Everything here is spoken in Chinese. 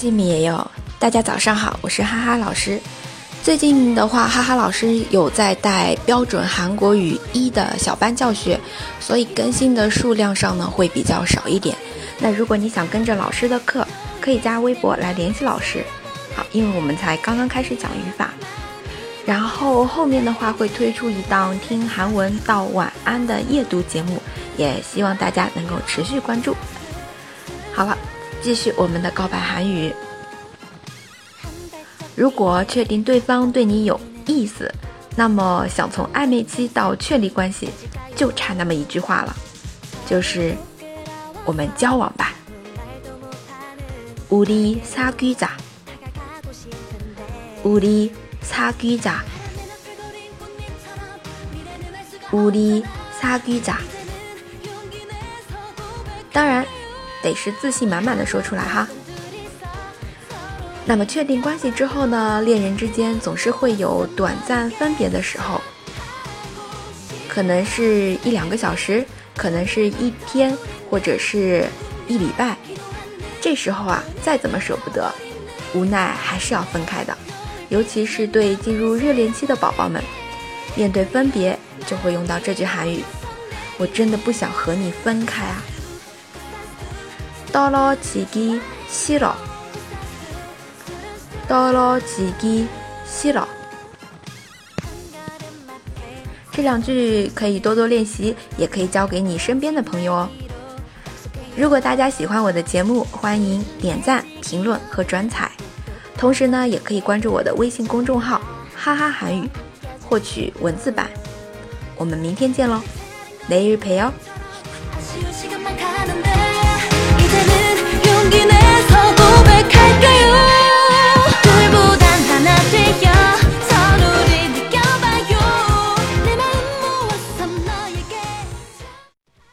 西米也有，大家早上好，我是哈哈老师。最近的话，哈哈老师有在带标准韩国语一的小班教学，所以更新的数量上呢会比较少一点。那如果你想跟着老师的课，可以加微博来联系老师。好，因为我们才刚刚开始讲语法，然后后面的话会推出一档听韩文到晚安的夜读节目，也希望大家能够持续关注。好了。继续我们的告白韩语。如果确定对方对你有意思，那么想从暧昧期到确立关系，就差那么一句话了，就是我们交往吧。우리사귀 자， 우리사귀 자， 우리사귀 자。 当然。 得是自信满满的说出来哈。那么确定关系之后呢，恋人之间总是会有短暂分别的时候，可能是一两个小时，可能是一天，或者是一礼拜。这时候啊，再怎么舍不得，无奈还是要分开的。尤其是对进入热恋期的宝宝们，面对分别就会用到这句韩语：“我真的不想和你分开啊。” 떨어지기싫 어， 떨어지기싫 어。 这两句可以多多练习，也可以教给你身边的朋友哦。如果大家喜欢我的节目，欢迎点赞、评论和转采。同时呢，也可以关注我的微信公众号“哈哈韩语”，获取文字版。我们明天见喽，내일봬 요。